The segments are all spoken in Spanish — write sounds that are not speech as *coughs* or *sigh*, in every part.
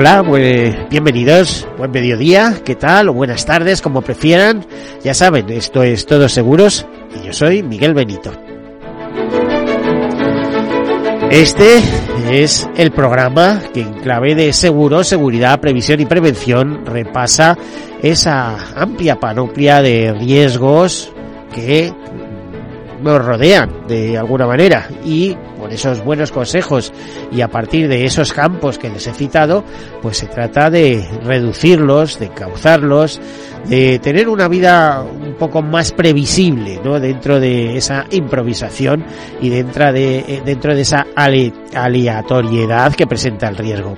Hola, pues bienvenidos, buen mediodía, ¿qué tal? O buenas tardes, como prefieran. Ya saben, esto es Todos Seguros y yo soy Miguel Benito. Este es el programa que en clave de seguro, seguridad, previsión y prevención repasa esa amplia panoplia de riesgos que nos rodean de alguna manera y por esos buenos consejos y a partir de esos campos que les he citado, pues se trata de reducirlos, de cauzarlos, de tener una vida un poco más previsible, ¿no? Dentro de esa improvisación y dentro de, eh, dentro de esa aleatoriedad que presenta el riesgo.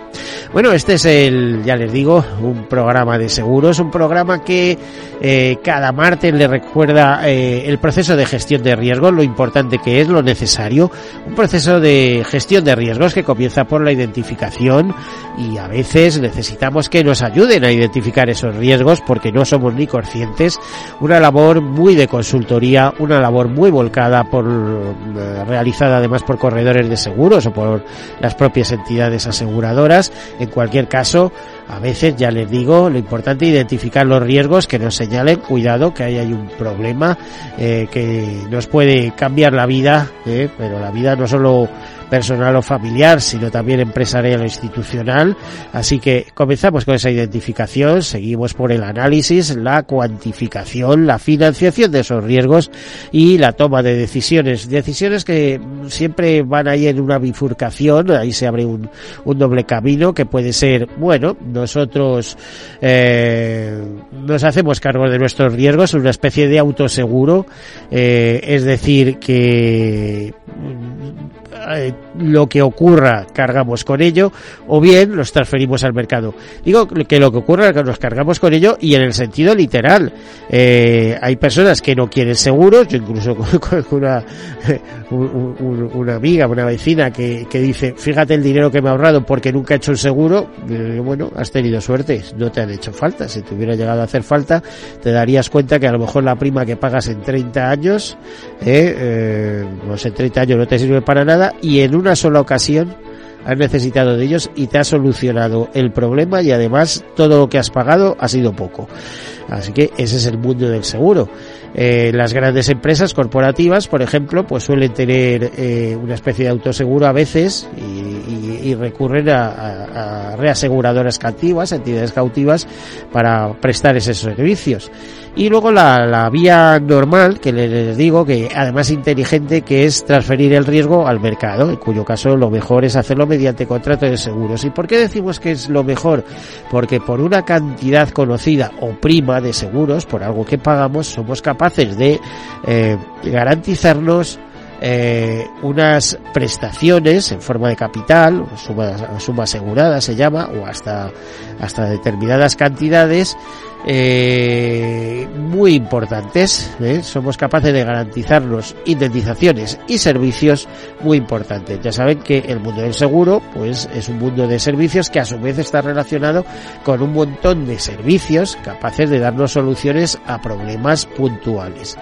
Bueno, este es el, ya les digo, un programa de seguros, un programa que eh, cada martes le recuerda eh, el proceso de gestión de riesgos, lo importante que es, lo necesario, un proceso de gestión de riesgos que comienza por la identificación y a veces necesitamos que nos ayuden a identificar esos riesgos porque no somos ni conscientes, labor muy de consultoría, una labor muy volcada por eh, realizada además por corredores de seguros o por las propias entidades aseguradoras. En cualquier caso, a veces ya les digo, lo importante es identificar los riesgos que nos señalen, cuidado que ahí hay un problema eh, que nos puede cambiar la vida, eh, pero la vida no solo personal o familiar, sino también empresarial o institucional. Así que comenzamos con esa identificación, seguimos por el análisis, la cuantificación, la financiación de esos riesgos y la toma de decisiones. Decisiones que siempre van ahí en una bifurcación, ahí se abre un, doble camino que puede ser, bueno, nosotros eh, nos hacemos cargo de nuestros riesgos, una especie de autoseguro, eh, es decir, que eh, lo que ocurra cargamos con ello o bien los transferimos al mercado. Digo que lo que ocurra que nos cargamos con ello y en el sentido literal. Eh, hay personas que no quieren seguros, yo incluso *laughs* con, una, una amiga, una vecina que, que dice, fíjate el dinero que me ha ahorrado porque nunca he hecho un seguro, bueno, has tenido suerte, no te han hecho falta. Si te hubiera llegado a hacer falta, te darías cuenta que a lo mejor la prima que pagas en 30 años, eh, eh, no sé, 30 años no te sirve para nada y en una sola ocasión has necesitado de ellos y te ha solucionado el problema y además todo lo que has pagado ha sido poco. Así que ese es el mundo del seguro. Eh, las grandes empresas corporativas, por ejemplo, pues suelen tener eh, una especie de autoseguro a veces y, y, recurren a, reaseguradoras cautivas, entidades cautivas, para prestar esos servicios. Y luego la, la vía normal, que les digo, que además inteligente, que es transferir el riesgo al mercado, en cuyo caso lo mejor es hacerlo mediante contrato de seguros. ¿Y por qué decimos que es lo mejor? Porque por una cantidad conocida o prima de seguros, por algo que pagamos, somos capaces de eh, garantizarnos eh, unas prestaciones en forma de capital, suma, asegurada se llama, o hasta, hasta determinadas cantidades, eh, muy importantes. ¿eh? Somos capaces de garantizarnos indemnizaciones y servicios muy importantes. Ya saben que el mundo del seguro, pues, es un mundo de servicios que a su vez está relacionado con un montón de servicios capaces de darnos soluciones a problemas puntuales.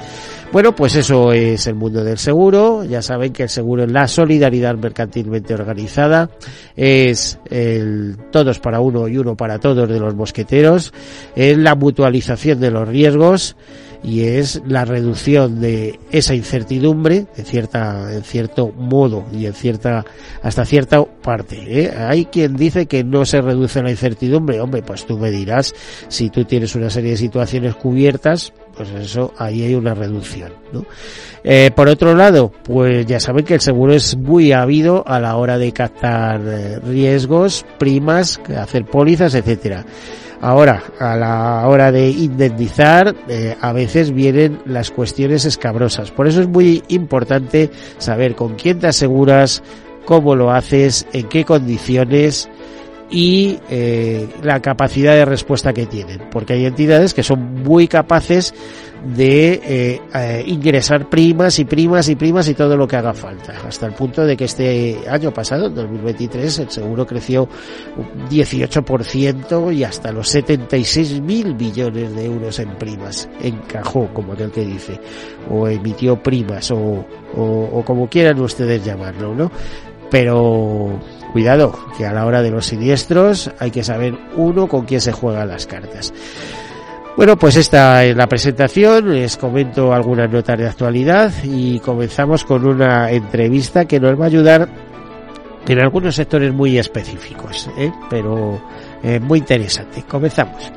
Bueno, pues eso es el mundo del seguro. Ya saben que el seguro es la solidaridad mercantilmente organizada. Es el todos para uno y uno para todos de los mosqueteros. Es la mutualización de los riesgos y es la reducción de esa incertidumbre de cierta en cierto modo y en cierta hasta cierta parte ¿eh? hay quien dice que no se reduce la incertidumbre hombre pues tú me dirás si tú tienes una serie de situaciones cubiertas pues eso ahí hay una reducción ¿no? Eh, por otro lado pues ya saben que el seguro es muy habido a la hora de captar eh, riesgos primas hacer pólizas etcétera Ahora, a la hora de indemnizar, eh, a veces vienen las cuestiones escabrosas. Por eso es muy importante saber con quién te aseguras, cómo lo haces, en qué condiciones y eh, la capacidad de respuesta que tienen, porque hay entidades que son muy capaces de eh, eh, ingresar primas y primas y primas y todo lo que haga falta, hasta el punto de que este año pasado, en 2023, el seguro creció un 18% y hasta los 76 mil millones de euros en primas, encajó, como aquel que dice, o emitió primas, o, o, o como quieran ustedes llamarlo, ¿no? Pero cuidado, que a la hora de los siniestros hay que saber uno con quién se juegan las cartas. Bueno, pues esta es la presentación, les comento algunas notas de actualidad y comenzamos con una entrevista que nos va a ayudar en algunos sectores muy específicos, ¿eh? pero eh, muy interesante. Comenzamos.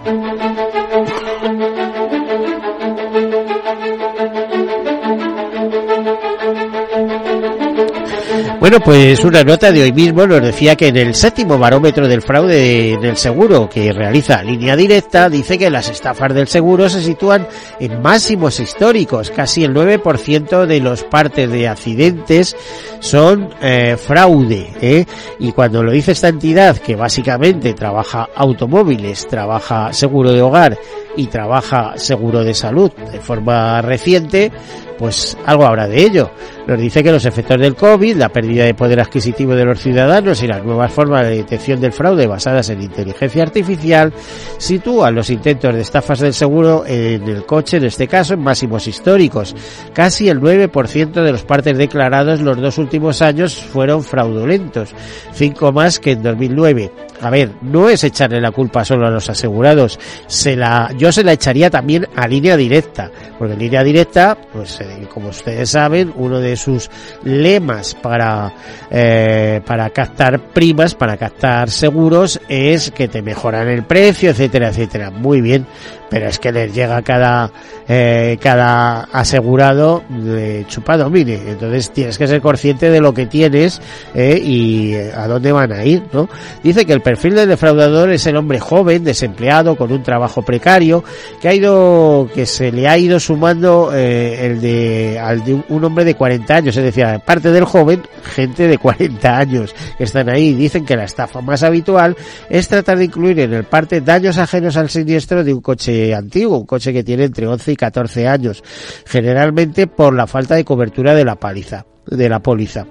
Bueno, pues una nota de hoy mismo nos decía que en el séptimo barómetro del fraude del seguro que realiza Línea Directa dice que las estafas del seguro se sitúan en máximos históricos. Casi el 9% de los partes de accidentes son eh, fraude. ¿eh? Y cuando lo dice esta entidad que básicamente trabaja automóviles, trabaja seguro de hogar y trabaja seguro de salud de forma reciente, pues algo habrá de ello. Nos dice que los efectos del COVID, la pérdida de poder adquisitivo de los ciudadanos y las nuevas formas de detección del fraude basadas en inteligencia artificial sitúan los intentos de estafas del seguro en el coche, en este caso, en máximos históricos. Casi el 9% de los partes declarados los dos últimos años fueron fraudulentos, cinco más que en 2009. A ver, no es echarle la culpa solo a los asegurados, se la, yo se la echaría también a línea directa, porque línea directa, pues eh, como ustedes saben, uno de sus lemas para, eh, para captar primas, para captar seguros, es que te mejoran el precio, etcétera, etcétera. Muy bien, pero es que les llega cada, eh, cada asegurado de chupado, mire. Entonces tienes que ser consciente de lo que tienes eh, y a dónde van a ir, ¿no? Dice que el perfil del defraudador es el hombre joven, desempleado, con un trabajo precario, que ha ido, que se le ha ido sumando eh, el de, al de un hombre de 40 años, es decir, aparte del joven, gente de 40 años que están ahí. Dicen que la estafa más habitual es tratar de incluir en el parte daños ajenos al siniestro de un coche antiguo, un coche que tiene entre 11 y 14 años, generalmente por la falta de cobertura de la paliza de la póliza.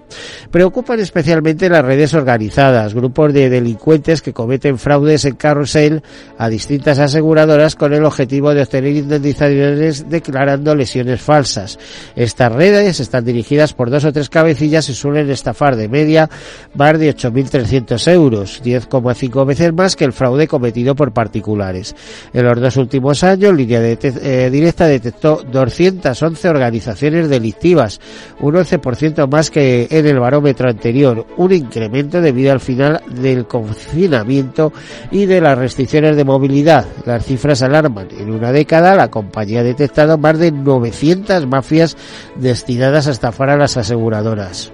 Preocupan especialmente las redes organizadas, grupos de delincuentes que cometen fraudes en carrusel a distintas aseguradoras con el objetivo de obtener indemnizaciones declarando lesiones falsas. Estas redes están dirigidas por dos o tres cabecillas y suelen estafar de media más de 8.300 euros, 10,5 veces más que el fraude cometido por particulares. En los dos últimos años, Línea eh, Directa detectó 211 organizaciones delictivas, un 11% más que en el barómetro anterior, un incremento debido al final del confinamiento y de las restricciones de movilidad. Las cifras alarman. En una década la compañía ha detectado más de 900 mafias destinadas a estafar a las aseguradoras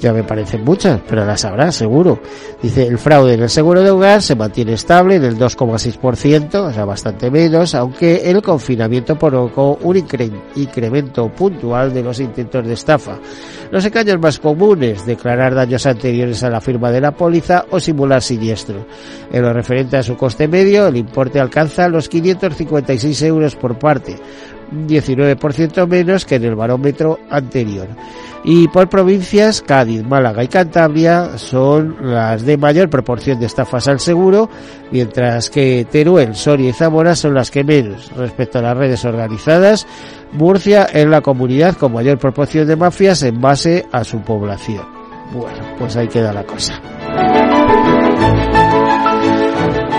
ya me parecen muchas, pero las habrá seguro. Dice, el fraude en el seguro de hogar se mantiene estable en el 2,6%, o sea, bastante menos, aunque el confinamiento provocó un incremento puntual de los intentos de estafa. Los engaños más comunes, declarar daños anteriores a la firma de la póliza o simular siniestro. En lo referente a su coste medio, el importe alcanza los 556 euros por parte, 19% menos que en el barómetro anterior. Y por provincias, Cádiz, Málaga y Cantabria son las de mayor proporción de estafas al seguro, mientras que Teruel, Soria y Zamora son las que menos. Respecto a las redes organizadas, Murcia es la comunidad con mayor proporción de mafias en base a su población. Bueno, pues ahí queda la cosa.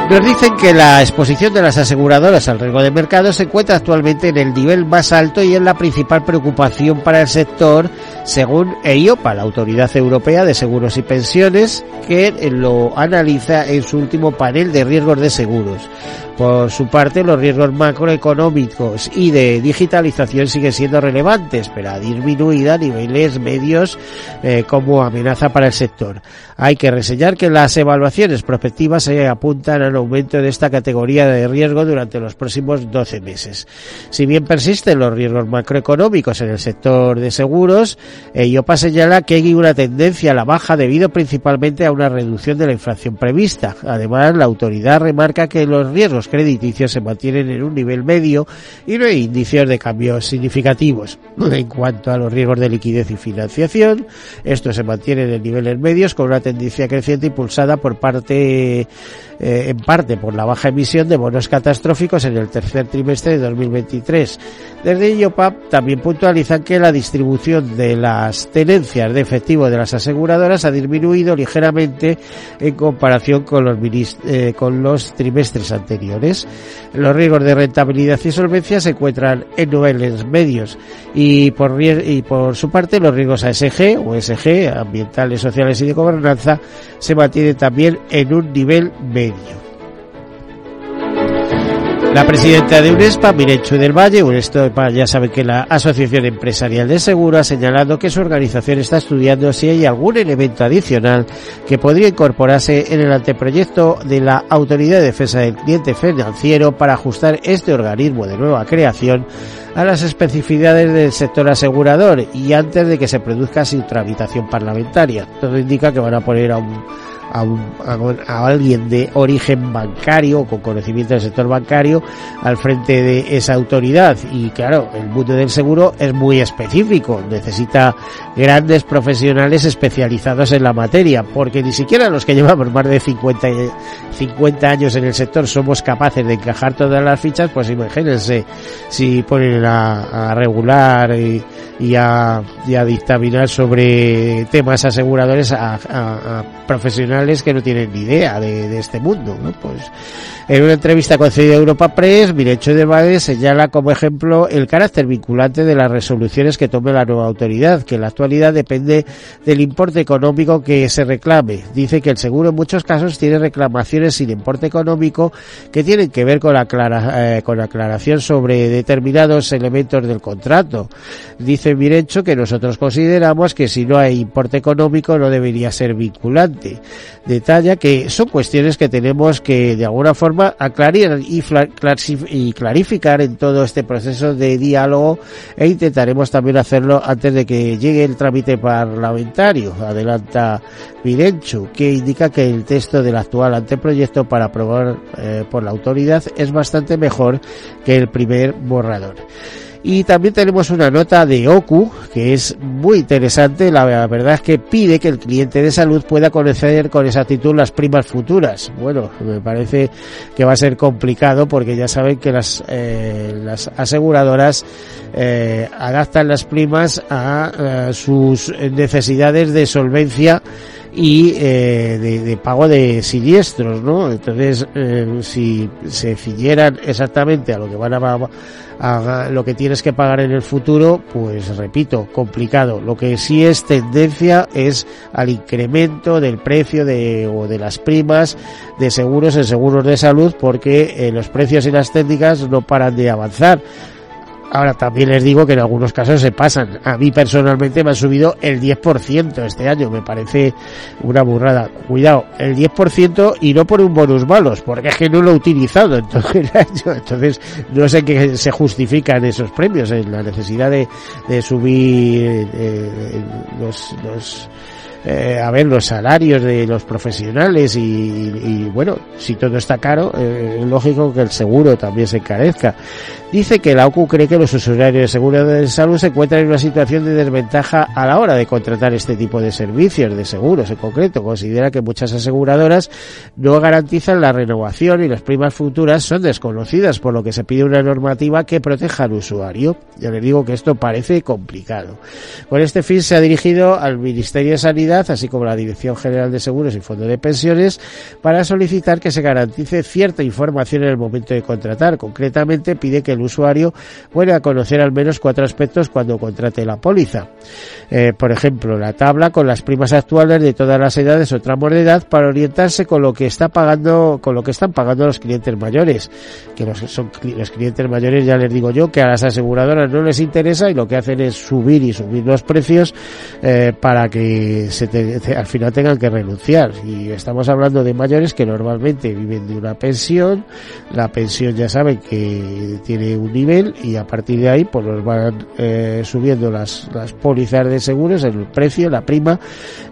Nos dicen que la exposición de las aseguradoras al riesgo de mercado se encuentra actualmente en el nivel más alto y es la principal preocupación para el sector, según EIOPA, la Autoridad Europea de Seguros y Pensiones, que lo analiza en su último panel de riesgos de seguros. Por su parte, los riesgos macroeconómicos y de digitalización siguen siendo relevantes, pero ha disminuido a niveles medios eh, como amenaza para el sector. Hay que reseñar que las evaluaciones prospectivas se apuntan al aumento de esta categoría de riesgo durante los próximos 12 meses. Si bien persisten los riesgos macroeconómicos en el sector de seguros, IOPA señala que hay una tendencia a la baja debido principalmente a una reducción de la inflación prevista. Además, la autoridad remarca que los riesgos crediticios se mantienen en un nivel medio y no hay indicios de cambios significativos. En cuanto a los riesgos de liquidez y financiación, estos se mantienen en niveles medios con una tendencia creciente impulsada por parte eh, en parte por la baja emisión de bonos catastróficos en el tercer trimestre de 2023. Desde IOPAP también puntualizan que la distribución de las tenencias de efectivo de las aseguradoras ha disminuido ligeramente en comparación con los, eh, con los trimestres anteriores. Los riesgos de rentabilidad y solvencia se encuentran en niveles medios y por, y por su parte los riesgos ASG o ambientales, sociales y de gobernanza, se mantienen también en un nivel medio. La presidenta de UNESPA, Mirecho del Valle, UNESPA ya sabe que la Asociación Empresarial de Seguro ha señalado que su organización está estudiando si hay algún elemento adicional que podría incorporarse en el anteproyecto de la Autoridad de Defensa del Cliente Financiero para ajustar este organismo de nueva creación a las especificidades del sector asegurador y antes de que se produzca su tramitación parlamentaria. Todo indica que van a poner a un a, a, alguien de origen bancario con conocimiento del sector bancario al frente de esa autoridad. Y claro el mundo del seguro es muy específico. Necesita grandes profesionales especializados en la materia porque ni siquiera los que llevamos más de 50, 50 años en el sector somos capaces de encajar todas las fichas pues imagínense si ponen a, regular y, a, dictaminar sobre temas aseguradores a profesionales que no tienen ni idea de, este mundo, ¿no? Pues en una entrevista concedida a Europa Press, Mirecho de Bade señala como ejemplo el carácter vinculante de las resoluciones que tome la nueva autoridad, que la depende del importe económico que se reclame. Dice que el seguro en muchos casos tiene reclamaciones sin importe económico que tienen que ver con la, eh, con la aclaración sobre determinados elementos del contrato. Dice Mirecho que nosotros consideramos que si no hay importe económico no debería ser vinculante. Detalla que son cuestiones que tenemos que de alguna forma aclarar y, y clarificar en todo este proceso de diálogo e intentaremos también hacerlo antes de que llegue el trámite parlamentario. Adelanta Virenchu, que indica que el texto del actual anteproyecto para aprobar eh, por la autoridad es bastante mejor que el primer borrador. Y también tenemos una nota de OCU que es muy interesante. La verdad es que pide que el cliente de salud pueda conocer con exactitud las primas futuras. Bueno, me parece que va a ser complicado porque ya saben que las, eh, las aseguradoras eh, adaptan las primas a, a sus necesidades de solvencia y eh, de, pago de siniestros, ¿no? Entonces, eh, si se ciñeran exactamente a lo que van a, a, lo que tienes que pagar en el futuro, pues repito, complicado. Lo que sí es tendencia es al incremento del precio de o de las primas de seguros en seguros de salud, porque eh, los precios y las técnicas no paran de avanzar. Ahora también les digo que en algunos casos se pasan. A mí personalmente me ha subido el 10% este año. Me parece una burrada. Cuidado, el 10% y no por un bonus malos, porque es que no lo he utilizado. Entonces, entonces no sé qué se justifican esos premios, en la necesidad de, de subir eh, los, los eh, a ver los salarios de los profesionales y, bueno, si todo está caro, eh, es lógico que el seguro también se encarezca. Dice que la OCU cree que los usuarios de seguro de salud se encuentran en una situación de desventaja a la hora de contratar este tipo de servicios, de seguros en concreto. Considera que muchas aseguradoras no garantizan la renovación y las primas futuras son desconocidas, por lo que se pide una normativa que proteja al usuario. Ya le digo que esto parece complicado. Con este fin se ha dirigido al Ministerio de Sanidad así como la Dirección General de Seguros y Fondo de Pensiones, para solicitar que se garantice cierta información en el momento de contratar. Concretamente, pide que el usuario pueda conocer al menos cuatro aspectos cuando contrate la póliza. Eh, por ejemplo, la tabla con las primas actuales de todas las edades o tramos de edad para orientarse con lo que está pagando, con lo que están pagando los clientes mayores. Que los, son, los clientes mayores, ya les digo yo, que a las aseguradoras no les interesa y lo que hacen es subir y subir los precios eh, para que se al final tengan que renunciar. Y estamos hablando de mayores que normalmente viven de una pensión, la pensión ya saben que tiene un nivel y a partir de ahí pues los van eh, subiendo las, las pólizas de seguros, el precio, la prima,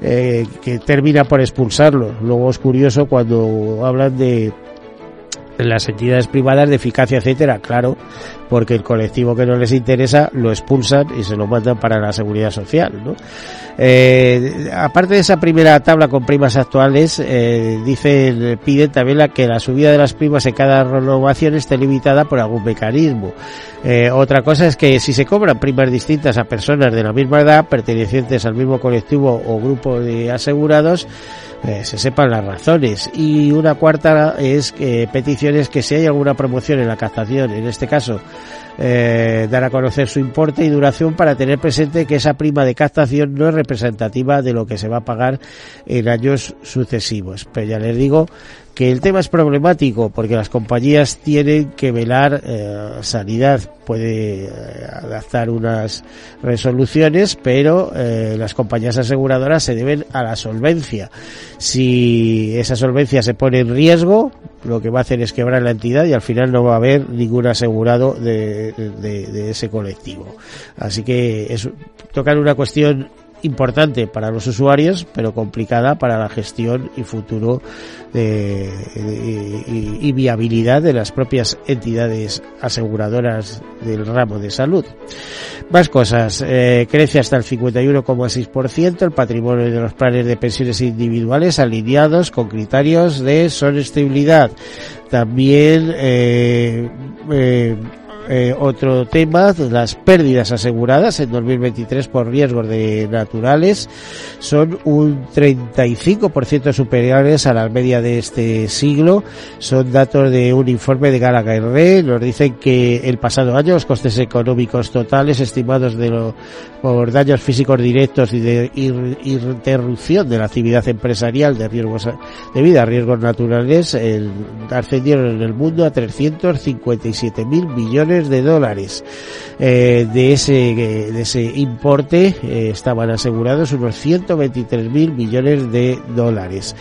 eh, que termina por expulsarlo. Luego es curioso cuando hablan de las entidades privadas de eficacia, etcétera, claro, porque el colectivo que no les interesa lo expulsan y se lo mandan para la seguridad social, ¿no? Eh, aparte de esa primera tabla con primas actuales, eh, dicen, piden también la, que la subida de las primas en cada renovación esté limitada por algún mecanismo. Eh, otra cosa es que si se cobran primas distintas a personas de la misma edad, pertenecientes al mismo colectivo o grupo de asegurados, eh, se sepan las razones. Y una cuarta es que peticiones que si hay alguna promoción en la captación, en este caso, eh, dar a conocer su importe y duración para tener presente que esa prima de captación no es representativa de lo que se va a pagar en años sucesivos. Pero ya les digo que el tema es problemático porque las compañías tienen que velar eh, sanidad puede eh, adaptar unas resoluciones pero eh, las compañías aseguradoras se deben a la solvencia. Si esa solvencia se pone en riesgo lo que va a hacer es quebrar la entidad y al final no va a haber ningún asegurado de, de, de ese colectivo. Así que es tocar una cuestión importante para los usuarios, pero complicada para la gestión y futuro de, y, viabilidad de las propias entidades aseguradoras del ramo de salud. Más cosas, eh, crece hasta el 51,6% el patrimonio de los planes de pensiones individuales alineados con criterios de sostenibilidad. También eh, eh, eh, otro tema, las pérdidas aseguradas en 2023 por riesgos de naturales son un 35% superiores a la media de este siglo. Son datos de un informe de Gallagher Re. Nos dicen que el pasado año los costes económicos totales estimados de lo, por daños físicos directos y de interrupción de la actividad empresarial de riesgos de vida a riesgos naturales el, ascendieron en el mundo a 357 mil millones de dólares. Eh, de ese de ese importe eh, estaban asegurados unos 123 mil millones de dólares.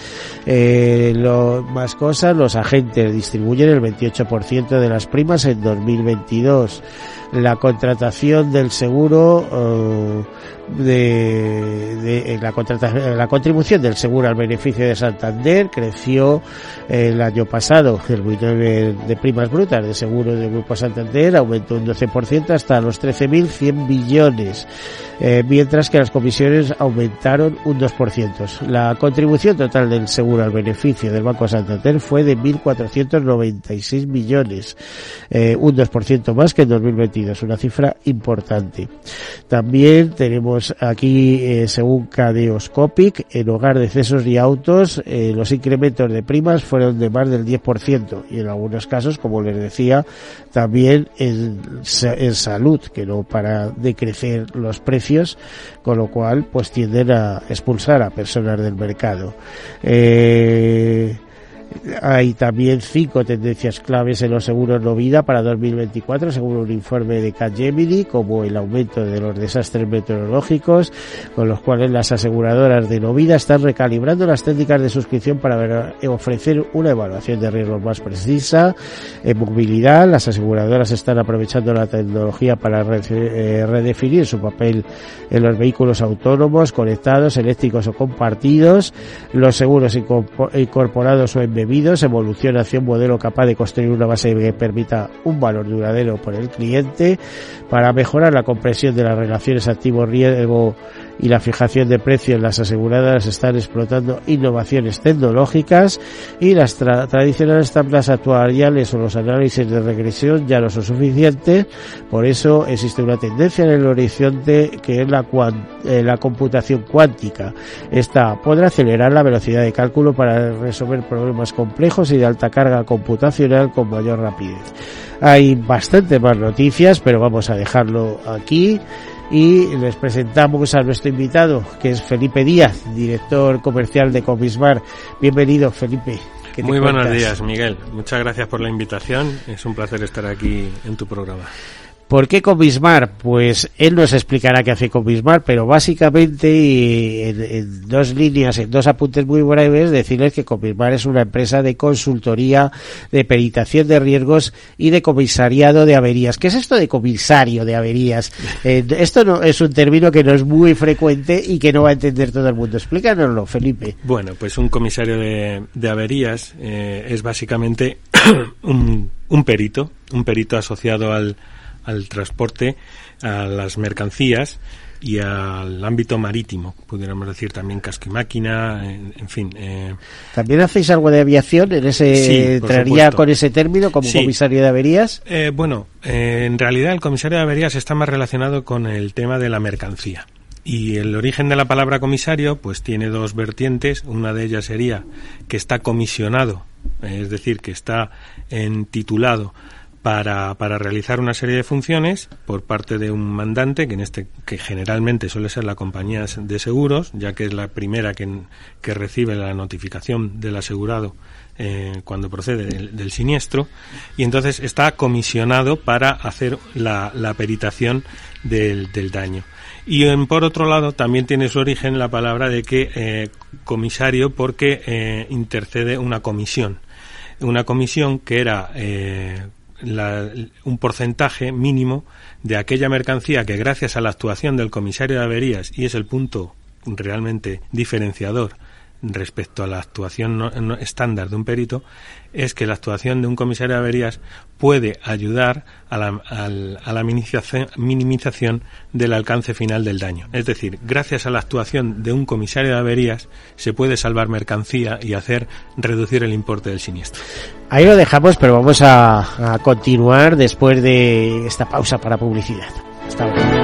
Eh, lo, más cosas, los agentes distribuyen el 28% de las primas en 2022 la contratación del seguro uh, de, de la, contratación, la contribución del seguro al beneficio de Santander creció el año pasado el volumen de primas brutas de seguro del Grupo Santander aumentó un 12% hasta los 13.100 billones eh, mientras que las comisiones aumentaron un 2%. La contribución total del seguro al beneficio del Banco Santander fue de 1.496 millones, eh, un 2% más que en 2022, una cifra importante. También tenemos aquí, eh, según Cadeoscopic, en hogar de cesos y autos, eh, los incrementos de primas fueron de más del 10% y en algunos casos, como les decía, también en, en salud, que no para de crecer los precios con lo cual pues tienden a expulsar a personas del mercado. Eh, hay también cinco tendencias claves en los seguros no vida para 2024, según un informe de Capgemini, como el aumento de los desastres meteorológicos, con los cuales las aseguradoras de no vida están recalibrando las técnicas de suscripción para ofrecer una evaluación de riesgos más precisa. En movilidad, las aseguradoras están aprovechando la tecnología para eh, redefinir su papel en los vehículos autónomos, conectados, eléctricos o compartidos, los seguros incorporados o en debido, se evoluciona hacia un modelo capaz de construir una base que permita un valor duradero por el cliente para mejorar la comprensión de las relaciones activo-riesgo y la fijación de precios. Las aseguradoras están explotando innovaciones tecnológicas y las tradicionales tablas actuariales o los análisis de regresión ya no son suficientes. Por eso existe una tendencia en el horizonte que es la, eh, la computación cuántica. Esta podrá acelerar la velocidad de cálculo para resolver problemas complejos y de alta carga computacional con mayor rapidez. Hay bastante más noticias, pero vamos a dejarlo aquí y les presentamos a nuestro invitado, que es Felipe Díaz, director comercial de Comismar. Bienvenido, Felipe. Muy buenos días, Miguel. Muchas gracias por la invitación. Es un placer estar aquí en tu programa. ¿Por qué Comismar? Pues él nos explicará qué hace Comismar, pero básicamente en, dos líneas, en dos apuntes muy breves, decirles que Comismar es una empresa de consultoría, de peritación de riesgos y de comisariado de averías. ¿Qué es esto de comisario de averías? *laughs* Eh, esto no es un término que no es muy frecuente y que no va a entender todo el mundo. Explícanoslo, Felipe. Bueno, pues un comisario de, averías eh, es básicamente *coughs* un perito, un perito asociado al al transporte, a las mercancías y al ámbito marítimo, pudiéramos decir también casco y máquina, en, fin. Eh. ¿También hacéis algo de aviación? ¿En ese entraría con ese término como comisario de averías? Eh, bueno, eh, en realidad el comisario de averías está más relacionado con el tema de la mercancía. Y el origen de la palabra comisario, pues tiene dos vertientes. Una de ellas sería que está comisionado, es decir, que está en titulado para, para, realizar una serie de funciones por parte de un mandante, que en este que generalmente suele ser la compañía de seguros, ya que es la primera que, que recibe la notificación del asegurado eh, cuando procede del, siniestro, y entonces está comisionado para hacer la, la peritación del, del daño. Y por otro lado, también tiene su origen la palabra de que eh, comisario porque eh, intercede una comisión. Una comisión que era eh, un porcentaje mínimo de aquella mercancía que gracias a la actuación del comisario de averías, y es el punto realmente diferenciador respecto a la actuación estándar de un perito es que la actuación de un comisario de averías puede ayudar a la, a la minimización, del alcance final del daño. Es decir, gracias a la actuación de un comisario de averías se puede salvar mercancía y hacer reducir el importe del siniestro. Ahí lo dejamos, pero vamos a, a continuar después de esta pausa para publicidad. Hasta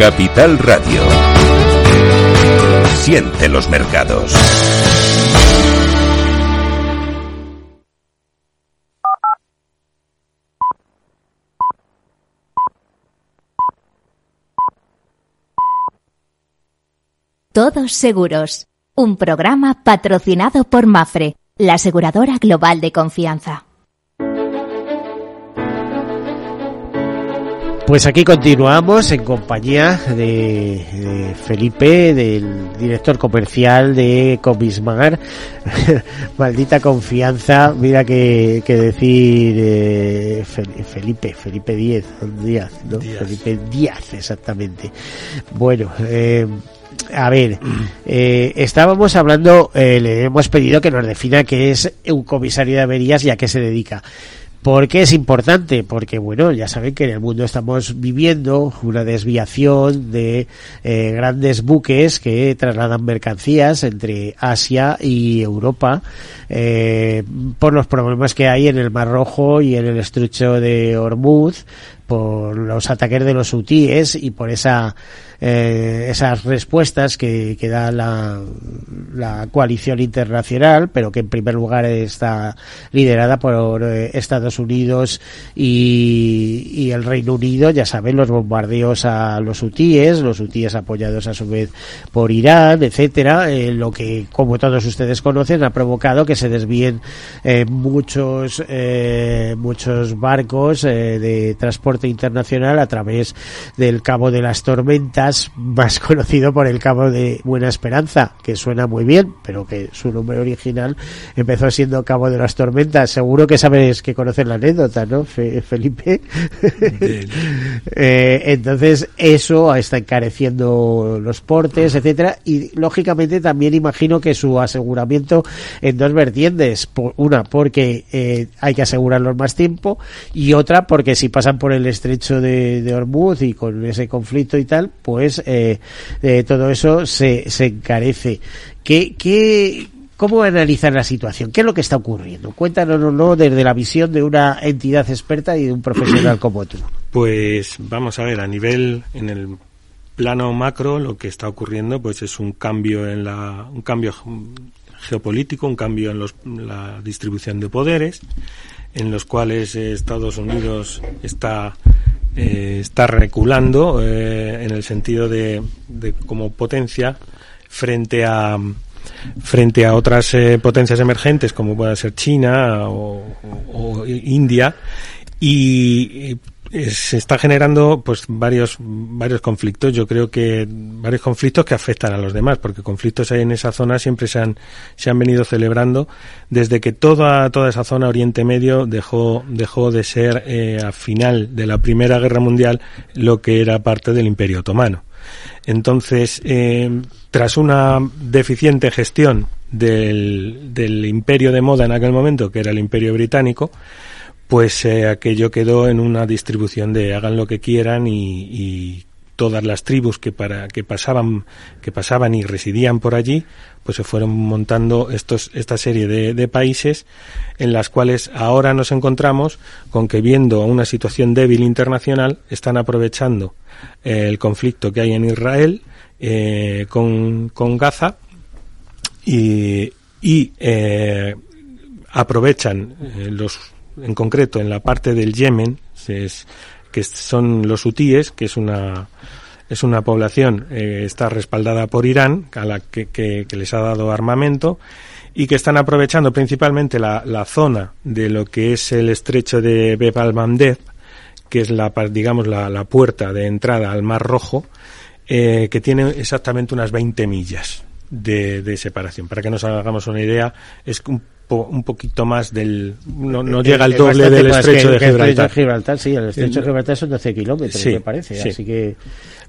Capital Radio. Siente los mercados. Todos Seguros, un programa patrocinado por Mafre, la aseguradora global de confianza. Pues aquí continuamos en compañía de, de Felipe, del director comercial de Comismar. *laughs* Maldita confianza, mira que, que decir eh, Fel- Felipe, Felipe Díez, Díaz, ¿no? Díaz. Felipe Díaz, exactamente. Bueno, eh, a ver, *clears throat* eh, estábamos hablando, eh, le hemos pedido que nos defina qué es un comisario de averías y a qué se dedica. ¿Por qué es importante? Porque, bueno, ya saben que en el mundo estamos viviendo una desviación de eh, grandes buques que trasladan mercancías entre Asia y Europa eh, por los problemas que hay en el Mar Rojo y en el estrecho de Hormuz, por los ataques de los hutíes y por esa eh, esas respuestas que, que da la, coalición internacional, pero que en primer lugar está liderada por eh, Estados Unidos y, y el Reino Unido, ya saben, los bombardeos a los hutíes, los hutíes apoyados a su vez por Irán, etcétera, eh, lo que, como todos ustedes conocen, ha provocado que se desvíen eh, muchos muchos barcos de transporte internacional a través del Cabo de las Tormentas, más *laughs* conocido por el Cabo de Buena Esperanza, que suena muy bien, pero que su nombre original empezó siendo Cabo de las Tormentas. Seguro que sabes que conocen la anécdota, ¿no, Fe- Felipe? *laughs* Eh, entonces eso está encareciendo los portes, etcétera, y lógicamente también imagino que su aseguramiento en dos vertientes, Por- una porque eh, hay que asegurarlos más tiempo y otra porque si pasan por el estrecho de, de Hormuz y con ese conflicto y tal, pues eh, eh, todo eso se, se encarece. ¿Qué, qué, ¿Cómo analizar la situación? ¿Qué es lo que está ocurriendo? Cuéntanoslo desde la visión de una entidad experta y de un profesional *clears throat* como tú. Pues vamos a ver, a nivel en el plano macro lo que está ocurriendo pues es un cambio en la un cambio geopolítico, un cambio en los, la distribución de poderes en los cuales Estados Unidos está eh, está reculando eh, en el sentido de, de como potencia frente a frente a otras eh, potencias emergentes como pueda ser China o, o- India. Y eh, se está generando pues varios varios conflictos. Yo creo que varios conflictos que afectan a los demás porque conflictos en esa zona siempre se han se han venido celebrando. Desde que toda toda esa zona Oriente Medio dejó dejó de ser eh, a final de la Primera Guerra Mundial lo que era parte del Imperio Otomano. Entonces, eh, tras una deficiente gestión del, del imperio de moda en aquel momento, que era el imperio británico, pues eh, aquello quedó en una distribución de hagan lo que quieran y, todas las tribus que para que pasaban que pasaban y residían por allí pues se fueron montando estos esta serie de, países en las cuales ahora nos encontramos con que viendo una situación débil internacional están aprovechando eh, el conflicto que hay en Israel eh, con, con Gaza y, y eh, aprovechan eh, los en concreto en la parte del Yemen es- que son los hutíes que es una es una población eh, está respaldada por Irán a la que, que- les ha dado armamento y que están aprovechando principalmente la, la zona de lo que es el estrecho de Bab al-Mandeb, que es la, digamos, la, la, puerta de entrada al Mar Rojo, eh, que tiene exactamente unas 20 millas de, de, separación. Para que nos hagamos una idea, es un, po, un poquito más del... No, no llega al doble del estrecho de Gibraltar. Gibraltar. Sí, el estrecho de Gibraltar son 12 kilómetros, sí, me parece. Sí. Así que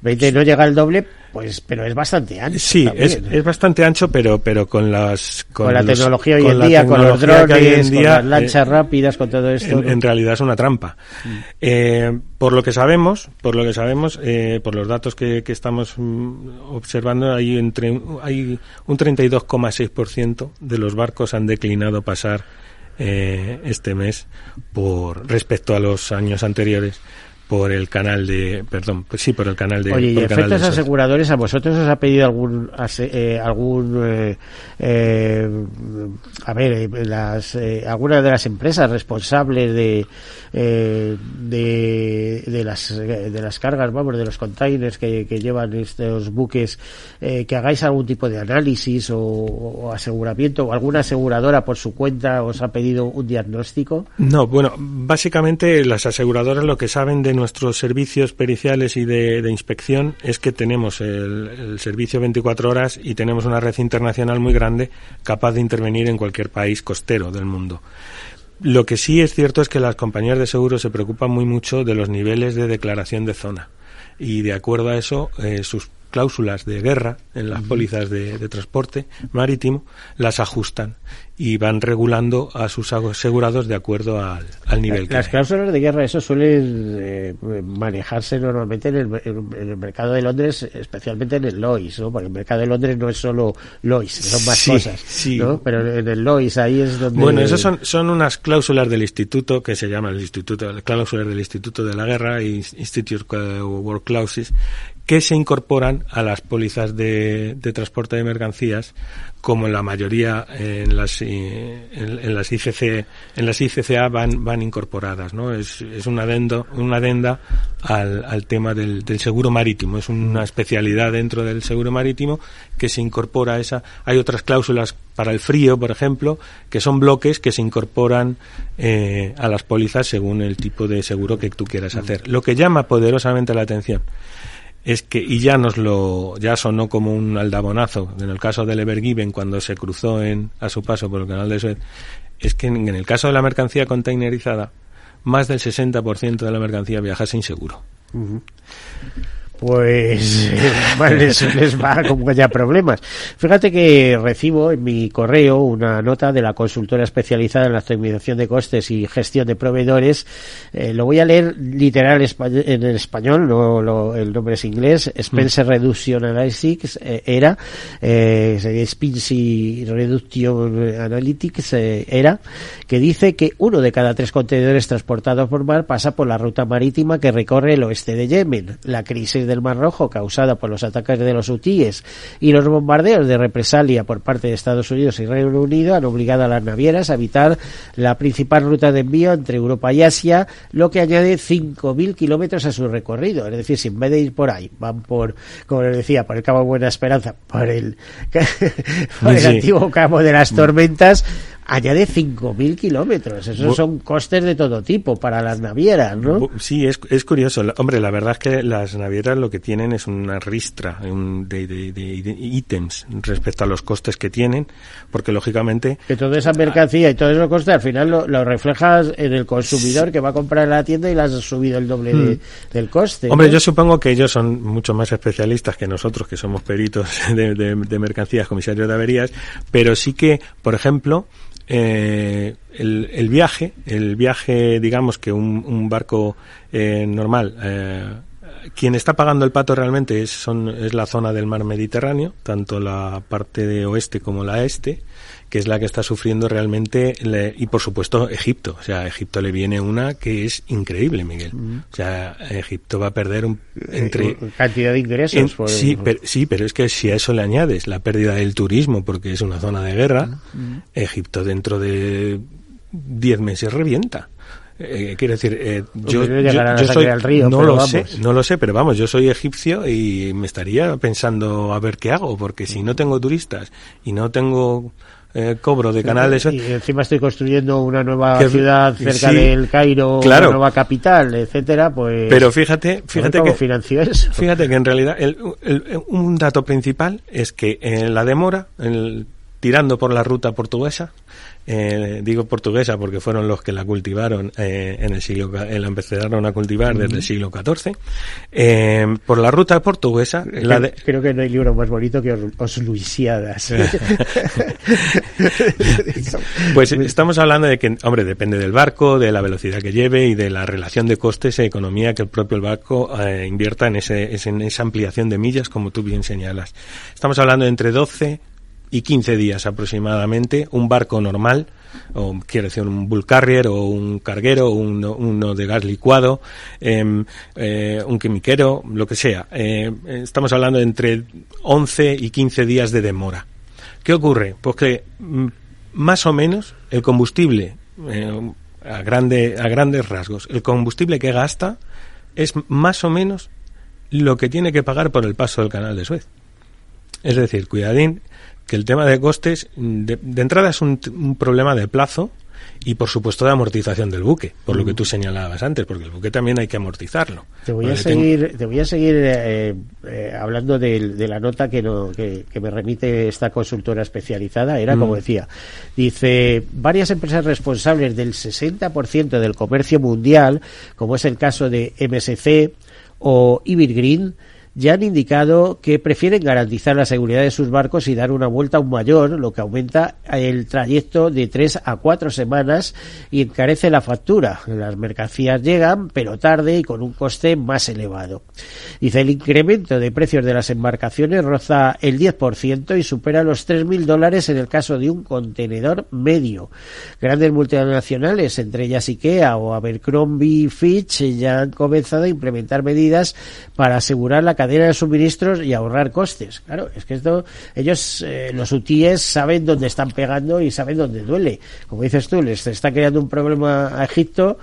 20 no llega al doble, pues pero es bastante ancho. Sí, es, es, bastante ancho, pero pero con las con, con la los, tecnología hoy en día, con los drones, día, con las lanchas eh, rápidas, con todo esto. En, en, realidad es una trampa. Mm. Eh, por lo que sabemos, por lo que sabemos, eh, por los datos que, que estamos mm, observando, hay entre hay un 32,6% de los barcos han declinado pasar eh, este mes por respecto a los años anteriores por el canal de, perdón, pues sí, por el canal de. Oye, y efectos aseguradores, ¿a vosotros os ha pedido algún, eh, algún, eh, eh, a ver, las, eh, alguna de las empresas responsables de, eh, de, de las, de las cargas, vamos, de los containers que, que llevan estos buques, que hagáis algún tipo de análisis o, o, aseguramiento o alguna aseguradora por su cuenta os ha pedido un diagnóstico? No, bueno, básicamente las aseguradoras lo que saben de nuestros servicios periciales y de, de inspección es que tenemos el, el, servicio 24 horas y tenemos una red internacional muy grande capaz de intervenir en cualquier país costero del mundo. Lo que sí es cierto es que las compañías de seguros se preocupan muy mucho de los niveles de declaración de zona y de acuerdo a eso eh, sus cláusulas de guerra en las pólizas de, de, transporte marítimo las ajustan y van regulando a sus asegurados de acuerdo al, al nivel. Las que cláusulas hay. de guerra, eso suele eh, manejarse normalmente en el, en el, mercado de Londres, especialmente en el Lois, ¿no? Porque el mercado de Londres no es solo Lois, son más sí, cosas, sí. ¿no? Pero en el Lois ahí es donde... Bueno, esas son, son unas cláusulas del instituto que se llama el instituto, cláusulas del Instituto de la Guerra, Institute War Clauses, que se incorporan a las pólizas de, de, transporte de mercancías, como en la mayoría en las, en, en, las ICC, en las ICCA van, van incorporadas, ¿no? Es, es un adendo, una adenda al, al tema del, del, seguro marítimo. Es una especialidad dentro del seguro marítimo que se incorpora a esa. Hay otras cláusulas para el frío, por ejemplo, que son bloques que se incorporan eh, a las pólizas según el tipo de seguro que tú quieras hacer. Lo que llama poderosamente la atención es que, y ya nos lo, ya sonó como un aldabonazo en el caso del Evergiven cuando se cruzó en, a su paso por el canal de Suez, es que en, el caso de la mercancía containerizada, más del 60% de la mercancía viaja sin seguro. Pues *laughs* mal les, les, va como haya problemas. Fíjate que recibo en mi correo una nota de la consultora especializada en la optimización de costes y gestión de proveedores. Eh, lo voy a leer literal en el español, no, lo, el nombre es inglés. Spencer mm. Reduction Analytics eh, era, eh, Reduction Analytics eh, era, que dice que uno de cada tres contenedores transportados por mar pasa por la ruta marítima que recorre el oeste de Yemen. La crisis del Mar Rojo causada por los ataques de los hutíes y los bombardeos de represalia por parte de Estados Unidos y Reino Unido han obligado a las navieras a evitar la principal ruta de envío entre Europa y Asia, lo que añade 5.000 kilómetros a su recorrido. Es decir, si en vez de ir por ahí, van por, como les decía, por el Cabo Buena Esperanza, por el, *laughs* por el sí. antiguo Cabo de las Tormentas, añade 5.000 kilómetros. Esos son costes de todo tipo para las navieras, ¿no? Sí, es, es curioso. Hombre, la verdad es que las navieras lo que tienen es una ristra de, de, de, de, ítems respecto a los costes que tienen, porque lógicamente... Que toda esa mercancía y todos esos costes al final lo, lo, reflejas en el consumidor que va a comprar en la tienda y le has subido el doble hmm. del coste. Hombre, ¿no? yo supongo que ellos son mucho más especialistas que nosotros, que somos peritos *laughs* de, mercancías, comisarios de averías, pero sí que, por ejemplo, eh, el, el, viaje, el viaje, digamos que un, un barco eh, normal, eh, quien está pagando el pato realmente es, son, es la zona del mar Mediterráneo, tanto la parte de oeste como la este, que es la que está sufriendo realmente, le, y por supuesto Egipto. O sea, a Egipto le viene una que es increíble, Miguel. Mm. O sea, Egipto va a perder un, entre... Eh, cantidad de ingresos. En, por sí, pero, sí, pero es que si a eso le añades la pérdida del turismo, porque es una zona de guerra, mm. Egipto dentro de 10 meses revienta. Eh, quiero decir, eh, yo, yo, yo soy, río, no lo vamos. sé, no lo sé, pero vamos, yo soy egipcio y me estaría pensando a ver qué hago, porque si no tengo turistas y no tengo eh, cobro de Canal de Suez. Y encima estoy construyendo una nueva ciudad cerca sí, del Cairo, claro. una nueva capital, etcétera, pues... Pero fíjate, fíjate ¿cómo que... financió eso? Fíjate que en realidad el, el, un dato principal es que en la demora, el, tirando por la ruta portuguesa, eh, digo portuguesa porque fueron los que la cultivaron eh, en el siglo eh, la empezaron a cultivar desde el siglo XIV eh, por la ruta portuguesa la de... creo que no hay libro más bonito que Os, Luisiadas *laughs* *laughs* pues estamos hablando de que hombre depende del barco de la velocidad que lleve y de la relación de costes e economía que el propio barco eh, invierta en, ese, en esa ampliación de millas como tú bien señalas. Estamos hablando de entre 12 y 15 días aproximadamente un barco normal, o quiero decir un bull carrier o un carguero, uno, uno de gas licuado, eh, eh, un quimiquero, lo que sea. Eh, estamos hablando de entre 11 y 15 días de demora. ¿Qué ocurre? Pues que mm, más o menos el combustible, eh, a, grande, a grandes rasgos, el combustible que gasta es más o menos lo que tiene que pagar por el paso del canal de Suez. Es decir, cuidadín, que el tema de costes, de, de entrada es un, un, problema de plazo y por supuesto de amortización del buque, por lo que tú señalabas antes, porque el buque también hay que amortizarlo. Te voy a seguir, tengo... te voy a seguir eh, eh, hablando de, de, la nota que, no, que, que, me remite esta consultora especializada. Era mm. como decía, dice, varias empresas responsables del 60% del comercio mundial, como es el caso de MSC o Ibergreen, ya han indicado que prefieren garantizar la seguridad de sus barcos y dar una vuelta aún mayor, lo que aumenta el trayecto de tres a cuatro semanas y encarece la factura. Las mercancías llegan, pero tarde y con un coste más elevado. Dice, el incremento de precios de las embarcaciones roza el 10% y supera los 3.000 dólares en el caso de un contenedor medio. Grandes multinacionales, entre ellas IKEA o Abercrombie Fitch, ya han comenzado a implementar medidas para asegurar la cadena de suministros y ahorrar costes. Claro, es que esto, ellos, eh, los UTIs, saben dónde están pegando y saben dónde duele. Como dices tú, les está creando un problema a Egipto,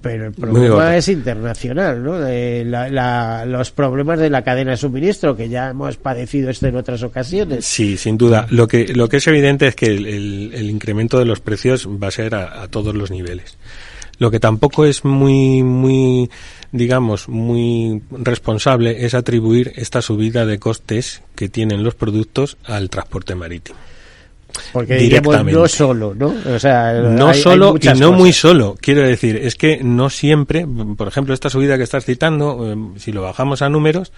pero el problema es internacional, ¿no? De la, la, los problemas de la cadena de suministro, que ya hemos padecido esto en otras ocasiones. Sí, sin duda. Lo que, lo que es evidente es que el, el, el incremento de los precios va a ser a, a todos los niveles. Lo que tampoco es muy, muy, digamos, muy responsable es atribuir esta subida de costes que tienen los productos al transporte marítimo. Porque directamente no solo, ¿no? O sea, no hay, solo hay y no cosas. muy solo. Quiero decir, es que no siempre, por ejemplo, esta subida que estás citando, eh, si lo bajamos a números,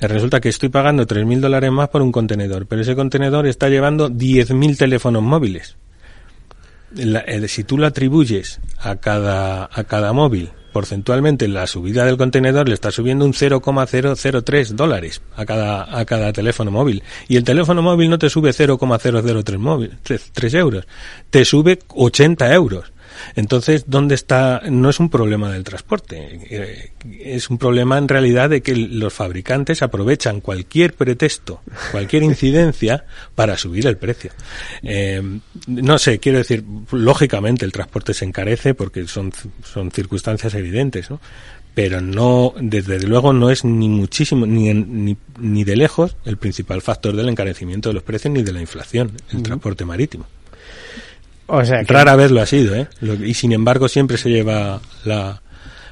eh, resulta que estoy pagando 3.000 dólares más por un contenedor, pero ese contenedor está llevando 10.000 teléfonos móviles. La, si tú lo atribuyes a cada, a cada móvil porcentualmente la subida del contenedor le está subiendo un 0,003 dólares a cada, a cada teléfono móvil. Y el teléfono móvil no te sube 0,003 móvil, 3, 3 euros, te sube 80 euros. Entonces, ¿dónde está? No es un problema del transporte, eh, es un problema en realidad de que los fabricantes aprovechan cualquier pretexto, cualquier *laughs* incidencia para subir el precio. Eh, no sé, quiero decir, lógicamente el transporte se encarece porque son, son circunstancias evidentes, ¿no? pero no, desde luego no es ni muchísimo, ni, ni, ni de lejos el principal factor del encarecimiento de los precios ni de la inflación, el uh -huh. transporte marítimo. Rara vez lo ha sido, ¿eh? Y sin embargo siempre se lleva la,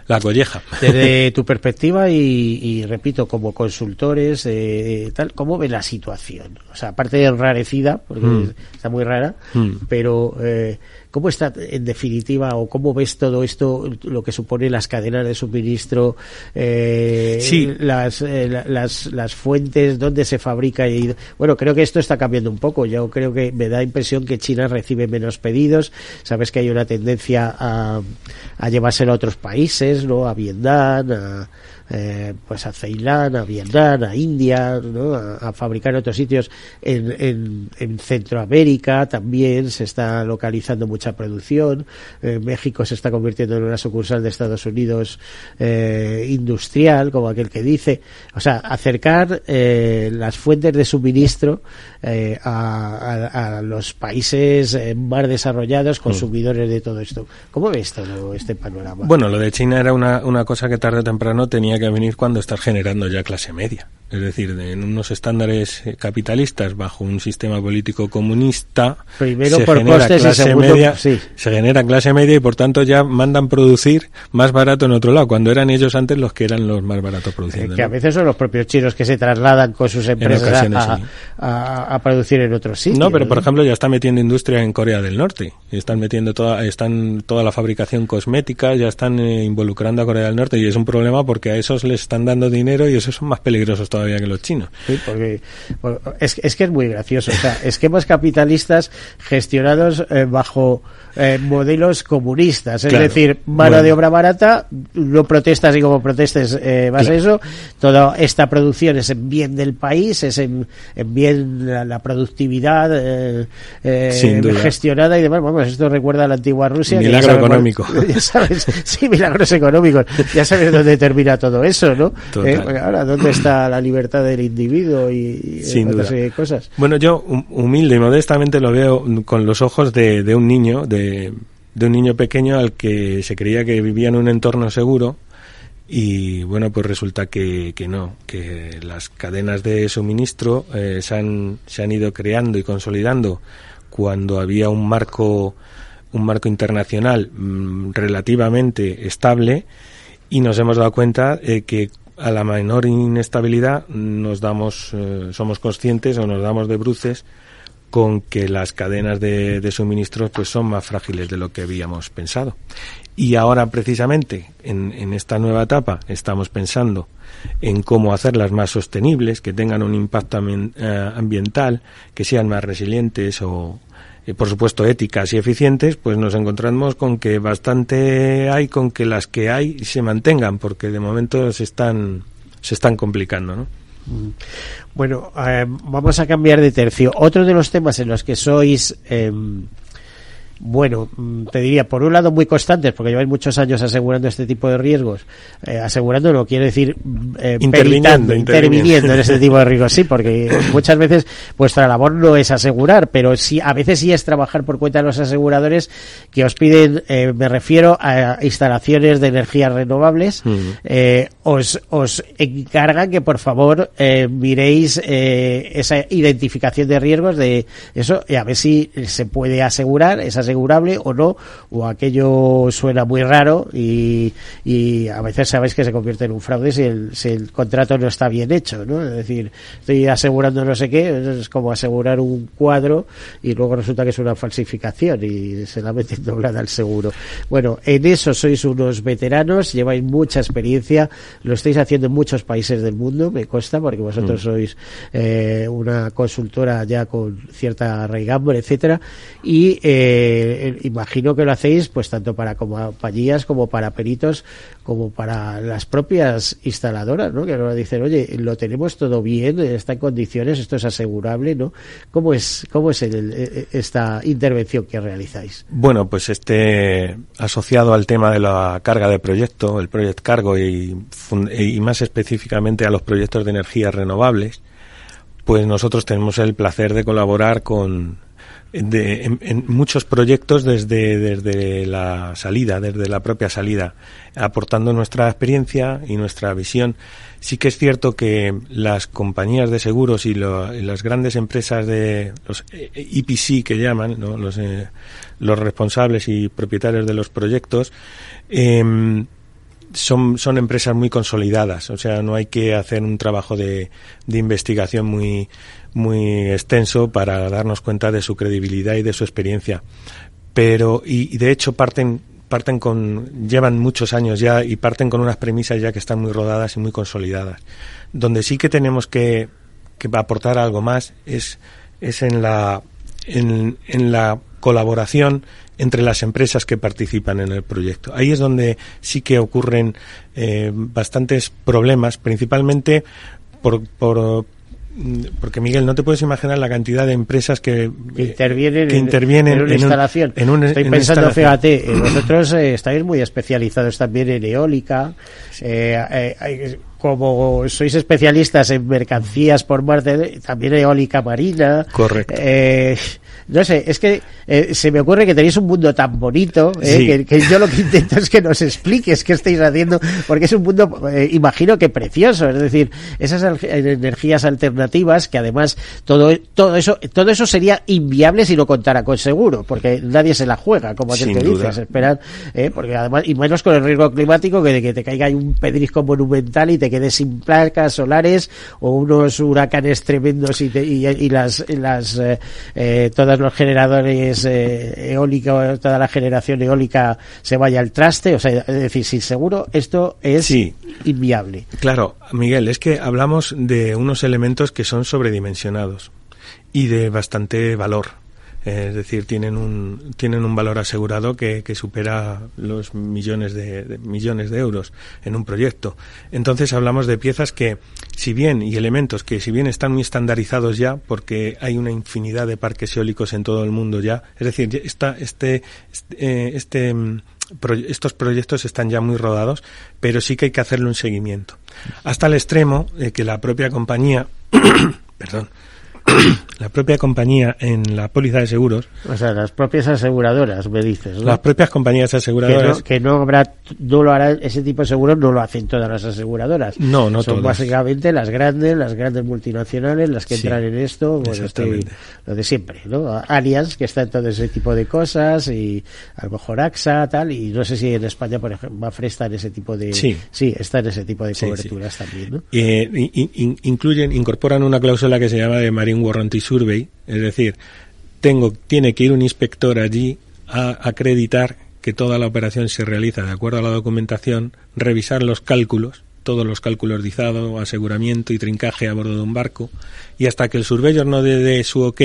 la colleja. Desde tu perspectiva y, y repito, como consultores, eh, tal, ¿cómo ve la situación? O sea, aparte de enrarecida, porque mm. está muy rara, mm. pero eh, ¿cómo está en definitiva o cómo ves todo esto, lo que supone las cadenas de suministro, eh, sí. las, eh, las, las fuentes, dónde se fabrica? Y, bueno, creo que esto está cambiando un poco. Yo creo que me da impresión que China recibe menos pedidos. Sabes que hay una tendencia a, a llevárselo a otros países, ¿no? A Vietnam, a, eh, pues a Ceilán, a Vietnam, a India, ¿no? a, fabricar en otros sitios. En, en, en, Centroamérica también se está localizando mucha producción. Eh, México se está convirtiendo en una sucursal de Estados Unidos eh, industrial, como aquel que dice. O sea, acercar eh, las fuentes de suministro eh, a, a, a, los países más desarrollados, consumidores de todo esto. ¿Cómo ves todo este panorama? Bueno, lo de China era una, una cosa que tarde o temprano tenía tenía que venir cuando estás generando ya clase media. Es decir, en unos estándares eh, capitalistas bajo un sistema político comunista Primero se por genera costes clase segundo- media, sí. se genera clase media y por tanto ya mandan producir más barato en otro lado, cuando eran ellos antes los que eran los más baratos produciendo. Eh, que a veces son los propios chinos que se trasladan con sus empresas a- ocasiones, a, sí. a- a producir en otros sitios. No, pero por ejemplo ya están metiendo industria en Corea del Norte. Están metiendo toda, están toda la fabricación cosmética, ya están eh, involucrando a Corea del Norte y es un problema porque a esos les están dando dinero y esos son más peligrosos todavía que los chinos. Sí, porque, por- es, es que es muy gracioso. O sea, esquemas capitalistas gestionados eh, bajo eh, modelos comunistas. Es Claro. decir, mano Bueno. de obra barata, no protestas y como protestes eh, vas a eso. Toda esta producción es en bien del país, es en, en bien la, la productividad eh, eh, gestionada y demás. Vamos, esto recuerda a la antigua Rusia. ya Milagro económico. *laughs* Ya sabes, sí, milagros económicos. Ya sabes dónde termina todo eso, ¿no? Eh, ahora, ¿dónde está la libertad del individuo y, y otra serie de cosas? Bueno, yo hum- humilde y modestamente lo veo con los ojos de, de un niño, de, de un niño pequeño al que se creía que vivía en un entorno seguro y bueno, pues resulta que, que no, que las cadenas de suministro eh, se, han, se han ido creando y consolidando cuando había un marco un marco internacional mm, relativamente estable y nos hemos dado cuenta que a la menor inestabilidad nos damos eh, somos conscientes o nos damos de bruces con que las cadenas de, suministros pues son más frágiles de lo que habíamos pensado. Y ahora precisamente en, en esta nueva etapa estamos pensando en cómo hacerlas más sostenibles, que tengan un impacto eh, ambiental, que sean más resilientes o, eh, por supuesto, éticas y eficientes, pues nos encontramos con que bastante hay con que las que hay se mantengan, porque de momento se están, se están complicando, ¿no? Bueno, eh, vamos a cambiar de tercio. Otro de los temas en los que sois, eh, bueno, mm, te diría, por un lado muy constantes, porque lleváis muchos años asegurando este tipo de riesgos. Eh, asegurando no quiere decir mm, eh, Interviniendo, interviniendo. en este tipo de riesgos, sí, porque *laughs* muchas veces vuestra labor no es asegurar, pero sí, a veces sí es trabajar por cuenta de los aseguradores que os piden, eh, me refiero a instalaciones de energías renovables, eh, os, os encargan que por favor eh, miréis eh, esa identificación de riesgos de eso y a ver si se puede asegurar, es asegurable o no, o aquello suena muy raro y, y a veces sabéis que se convierte en un fraude si el, si el contrato no está bien hecho, ¿no? Es decir, estoy asegurando no sé qué, es como asegurar un cuadro y luego resulta que es una falsificación y se la meten doblada al seguro. Bueno, en eso sois unos veteranos, lleváis mucha experiencia, lo estáis haciendo en muchos países del mundo, me consta, porque vosotros sois eh, una consultora ya con cierta raigambre, etcétera, y eh, imagino que lo hacéis pues tanto para compañías como para peritos, como para las propias instaladoras, ¿no? Que ahora dicen, oye, lo tenemos todo bien, está en condiciones, esto es asegurable, ¿no? ¿Cómo es, cómo es eh, esta intervención que realizáis? Bueno, pues este asociado al tema de la carga de proyecto, el Project Cargo y más específicamente a los proyectos de energías renovables, pues nosotros tenemos el placer de colaborar con de- en, muchos proyectos desde, desde la salida, desde la propia salida, aportando nuestra experiencia y nuestra visión. Sí que es cierto que las compañías de seguros y, lo- las grandes empresas de los eh, EPC que llaman, ¿no? los, eh, los responsables y propietarios de los proyectos, em, son, son empresas muy consolidadas, o sea, no hay que hacer un trabajo de, de investigación muy, muy extenso para darnos cuenta de su credibilidad y de su experiencia. Pero, y, de hecho parten, parten con, llevan muchos años ya y parten con unas premisas ya que están muy rodadas y muy consolidadas. Donde sí que tenemos que, que aportar algo más es, es en la, en, en la colaboración entre las empresas que participan en el proyecto. Ahí es donde sí que ocurren eh, bastantes problemas, principalmente por, por porque Miguel no te puedes imaginar la cantidad de empresas que, que eh, intervienen, que en, intervienen en una en un- instalación. en un- Estoy pensando, instalación. fíjate, eh, *clears throat* vosotros eh, estáis muy especializados también en eólica. eh, eh, hay- como sois especialistas en mercancías por mar, también eólica marina. Correcto. Eh, no sé, es que eh, se me ocurre que tenéis un mundo tan bonito eh, Sí. que, que yo lo que intento es que nos expliques qué estáis haciendo, porque es un mundo, eh, imagino que precioso, es decir, esas energías alternativas que además todo todo eso todo eso sería inviable si no contara con seguro, porque nadie se la juega, como aquel Sin que duda. dices, esperar, eh, porque además y menos con el riesgo climático que de que te caiga ahí un pedrisco monumental y te quedes sin placas solares o unos huracanes tremendos y, te- y, y las las eh, eh, todos los generadores eh, eólicos toda la generación eólica se vaya al traste o sea es decir sin seguro esto es Sí. inviable Claro, Miguel, es que hablamos de unos elementos que son sobredimensionados y de bastante valor. Eh, Es decir, tienen un, tienen un valor asegurado que, que supera los millones de, de- millones de euros en un proyecto. Entonces hablamos de piezas que, si bien, y elementos que si bien están muy estandarizados ya, porque hay una infinidad de parques eólicos en todo el mundo ya, es decir, ya está, este, este, eh, este, mm, estos proyectos están ya muy rodados, pero sí que hay que hacerle un seguimiento. Hasta el extremo de que la propia compañía, *coughs* perdón, *clears throat* la propia compañía en la póliza de seguros, o sea las propias aseguradoras me dices ¿no? las propias compañías que aseguradoras, no, que no habrá no lo hará ese tipo de seguros no lo hacen todas las aseguradoras No, no son todas. básicamente las grandes las grandes multinacionales las que Sí, entran en esto bueno, estoy- lo de siempre no Allianz que está en todo ese tipo de cosas y a lo mejor AXA tal y no sé si en España por ejemplo Mafre está en ese tipo de Sí. está en ese tipo de Sí, coberturas también ¿no? eh, in- in- incluyen, incorporan una cláusula que se llama de Marine Warranty Survey, es decir, tengo, tiene que ir un inspector allí a acreditar que toda la operación se realiza de acuerdo a la documentación, revisar los cálculos, todos los cálculos de izado, aseguramiento y trincaje a bordo de un barco, y hasta que el surveyor no dé su ok,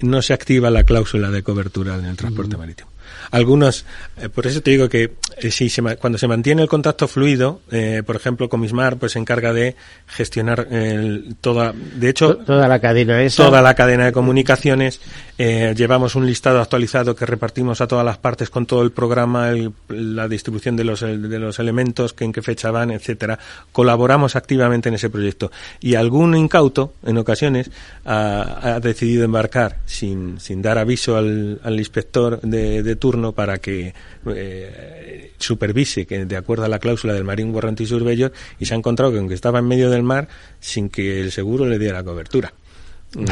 no se activa la cláusula de cobertura en el transporte marítimo. Algunos, eh, por eso te digo que eh, si se cuando se mantiene el contacto fluido, eh, por ejemplo, Comismar pues se encarga de gestionar el- toda, de hecho, To- toda la cadena esa toda la cadena de comunicaciones. eh, llevamos un listado actualizado que repartimos a todas las partes con todo el programa, el- la distribución de los, de los elementos, que en qué fecha van, etcétera. Colaboramos activamente en ese proyecto. Y algún incauto, en ocasiones, ha, ha decidido embarcar sin, sin dar aviso al, al inspector de, de turno para que eh, supervise que de acuerdo a la cláusula del Marine Warranty Surveyor y se ha encontrado que aunque estaba en medio del mar sin que el seguro le diera cobertura. Mm,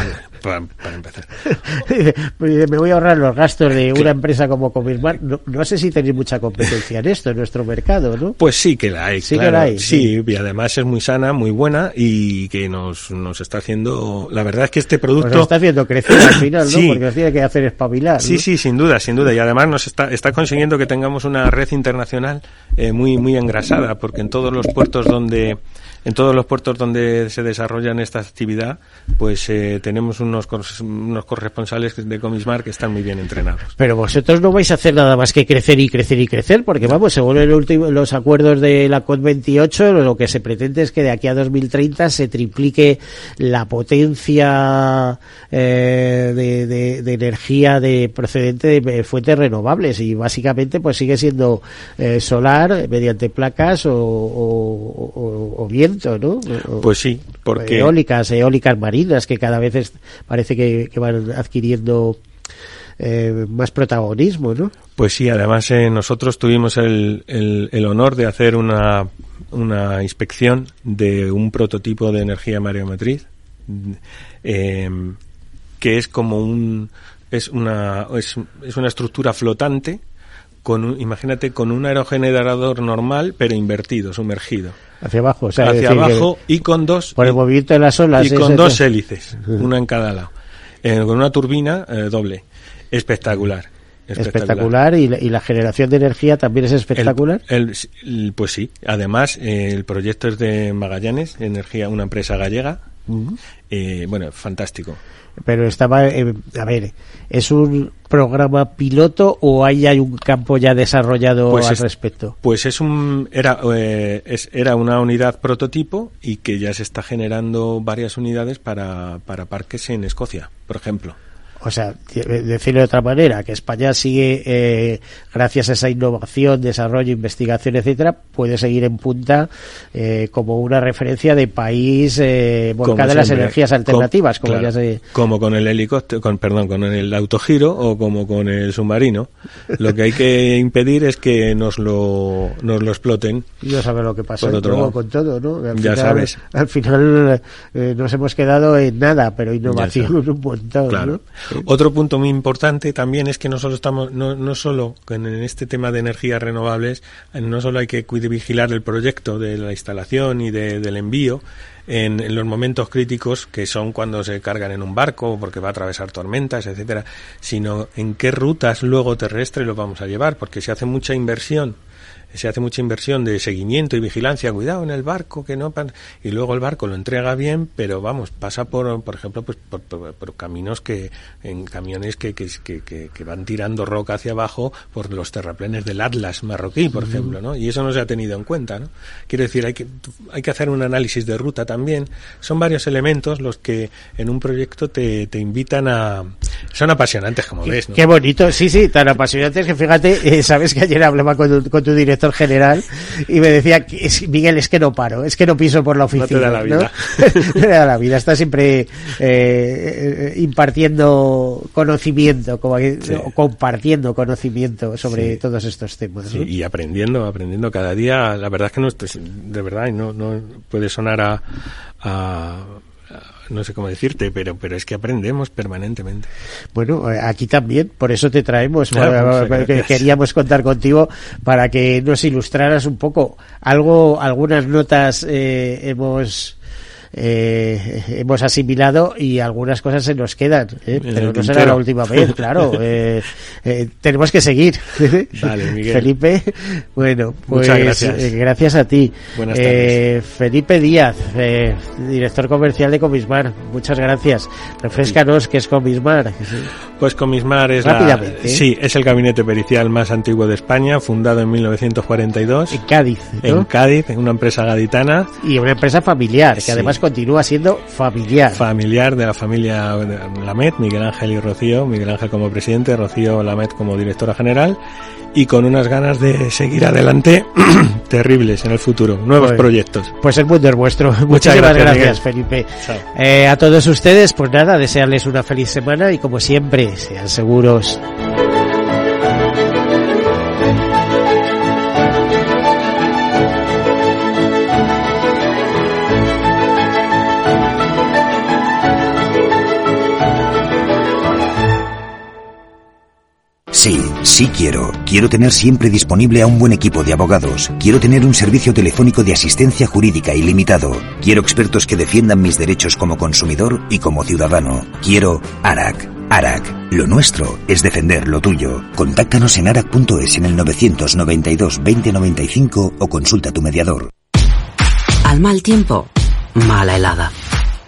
para, para empezar. *laughs* Me voy a ahorrar los gastos de una empresa como Comismar. No, no sé si tenéis mucha competencia en esto, en nuestro mercado, ¿no? Pues sí que la hay, Sí que claro. la hay, Sí, y además es muy sana, muy buena y que nos, nos está haciendo... La verdad es que este producto... Pues está haciendo crecer al final, ¿no? Sí. Porque nos tiene que hacer espabilar. Sí, ¿no? sí, sin duda, sin duda. Y además nos está, está consiguiendo que tengamos una red internacional eh, muy, muy engrasada, porque en todos los puertos donde, en todos los puertos donde se desarrollan esta actividad, pues eh, tenemos unos, unos corresponsales de Comismar que están muy bien entrenados. Pero vosotros no vais a hacer nada más que crecer y crecer y crecer, porque vamos, según el último, los acuerdos de la COP28, lo que se pretende es que de aquí a 2030 se triplique la potencia eh, de, energía de procedente de fuentes renovables y básicamente pues sigue siendo eh, solar mediante placas o, o- o viento, ¿no? O- Pues sí, porque... eólicas, eólicas marinas que cada vez es- parece que, que van adquiriendo eh, más protagonismo, ¿no? Pues sí, además eh, nosotros tuvimos el, el, el honor de hacer una, una inspección de un prototipo de energía mareomotriz eh, que es como un es una es, es una estructura flotante con un- imagínate con un aerogenerador normal pero invertido sumergido. Hacia abajo, o sea, hacia abajo y con dos por el movimiento de las olas. y con dos hélices, una en cada lado, Eh, con una turbina eh, doble, espectacular, espectacular y la, y la generación de energía también es espectacular. El- pues sí, además eh, el proyecto es de Magallanes, energía, una empresa gallega, eh, bueno, fantástico. Pero estaba, eh, a ver, ¿es un programa piloto o ahí hay un campo ya desarrollado Pues al es- respecto? Pues es un era eh, es- era una unidad prototipo y que ya se está generando varias unidades para, para parques en Escocia, por ejemplo. O sea, decirlo de otra manera, que España sigue, eh, gracias a esa innovación, desarrollo, investigación, etcétera, puede seguir en punta eh, como una referencia de país eh, volcado en las energías alternativas, como, ya se... Como con el helicóptero, con, perdón, con el autogiro o como con el submarino. Lo que hay que *laughs* impedir es que nos lo, nos lo exploten. Ya sabes lo que pasa luego con todo, ¿no? Al ya final, sabes. Al final eh, nos hemos quedado en nada, pero innovación *laughs* un montón, claro. Otro punto muy importante también es que no solo estamos, no, no solo en este tema de energías renovables, no solo hay que vigilar el proyecto de la instalación y del envío, en, los momentos críticos que son cuando se cargan en un barco porque va a atravesar tormentas, etcétera, sino en qué rutas luego terrestres lo vamos a llevar, porque se hace mucha inversión se hace mucha inversión de seguimiento y vigilancia, cuidado en el barco, que no y luego el barco lo entrega bien, pero vamos, pasa por, por ejemplo, pues por, caminos que, en camiones que, que, que, van tirando roca hacia abajo por los terraplenes del Atlas marroquí, por ejemplo, ¿no? Y eso no se ha tenido en cuenta, ¿no? Quiero decir, hay que, hay que hacer un análisis de ruta también. Son varios elementos los que en un proyecto te, te invitan a... Son apasionantes, como ves, ¿no? Qué bonito, sí, sí, tan apasionantes que fíjate, eh, sabes que ayer hablaba con tu, con tu director general y me decía, Miguel, es que no paro, es que no piso por la oficina. No te da la vida. *laughs* da la vida, está siempre eh, impartiendo conocimiento, como, o compartiendo conocimiento sobre todos estos temas. y aprendiendo, aprendiendo cada día. La verdad es que no, de verdad, no, no puede sonar a no sé cómo decirte, pero, pero es que aprendemos permanentemente. Bueno, eh, aquí también, por eso te traemos, pues, queríamos contar contigo para que nos ilustraras un poco. Algo, algunas notas eh, hemos eh, hemos asimilado y algunas cosas se nos quedan, ¿eh? pero no será la última vez, claro. *laughs* Eh, tenemos que seguir. *laughs* Felipe, bueno, pues gracias. gracias. a ti. Felipe Díaz, director comercial de Comismar, muchas gracias. Refrescanos qué es Comismar. Pues Comismar es, sí, es el gabinete pericial más antiguo de España, fundado en 1942. En Cádiz. En Cádiz, en una empresa gaditana. Y una empresa familiar, que además continúa siendo familiar. Familiar de la familia Lamet, Miguel Ángel y Rocío, Miguel Ángel como presidente, Rocío Lamet como directora general y con unas ganas de seguir adelante *clears throat* terribles en el futuro, nuevos pues, proyectos. Pues el mundo es vuestro. Muchas gracias, Felipe. Eh, a todos ustedes, pues nada, desearles una feliz semana y como siempre, sean seguros. Sí quiero. Quiero tener siempre disponible a un buen equipo de abogados. Quiero tener un servicio telefónico de asistencia jurídica ilimitado. Quiero expertos que defiendan mis derechos como consumidor y como ciudadano. Quiero ARAC. ARAC. Lo nuestro es defender lo tuyo. Contáctanos en arac.es en el 992 2095 o consulta a tu mediador. Al mal tiempo, mala helada.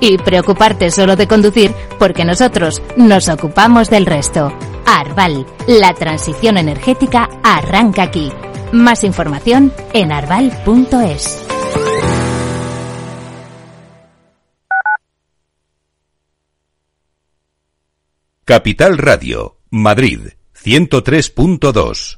y preocuparte solo de conducir porque nosotros nos ocupamos del resto. Arval, la transición energética arranca aquí. Más información en arval.es. Capital Radio, Madrid, 103.2.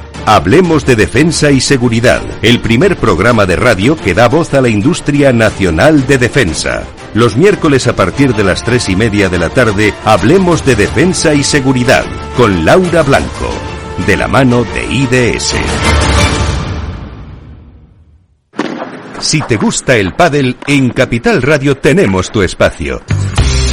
Hablemos de Defensa y Seguridad, el primer programa de radio que da voz a la industria nacional de defensa. Los miércoles a partir de las tres y media de la tarde, hablemos de Defensa y Seguridad con Laura Blanco, de la mano de IDS. Si te gusta el pádel, en Capital Radio tenemos tu espacio.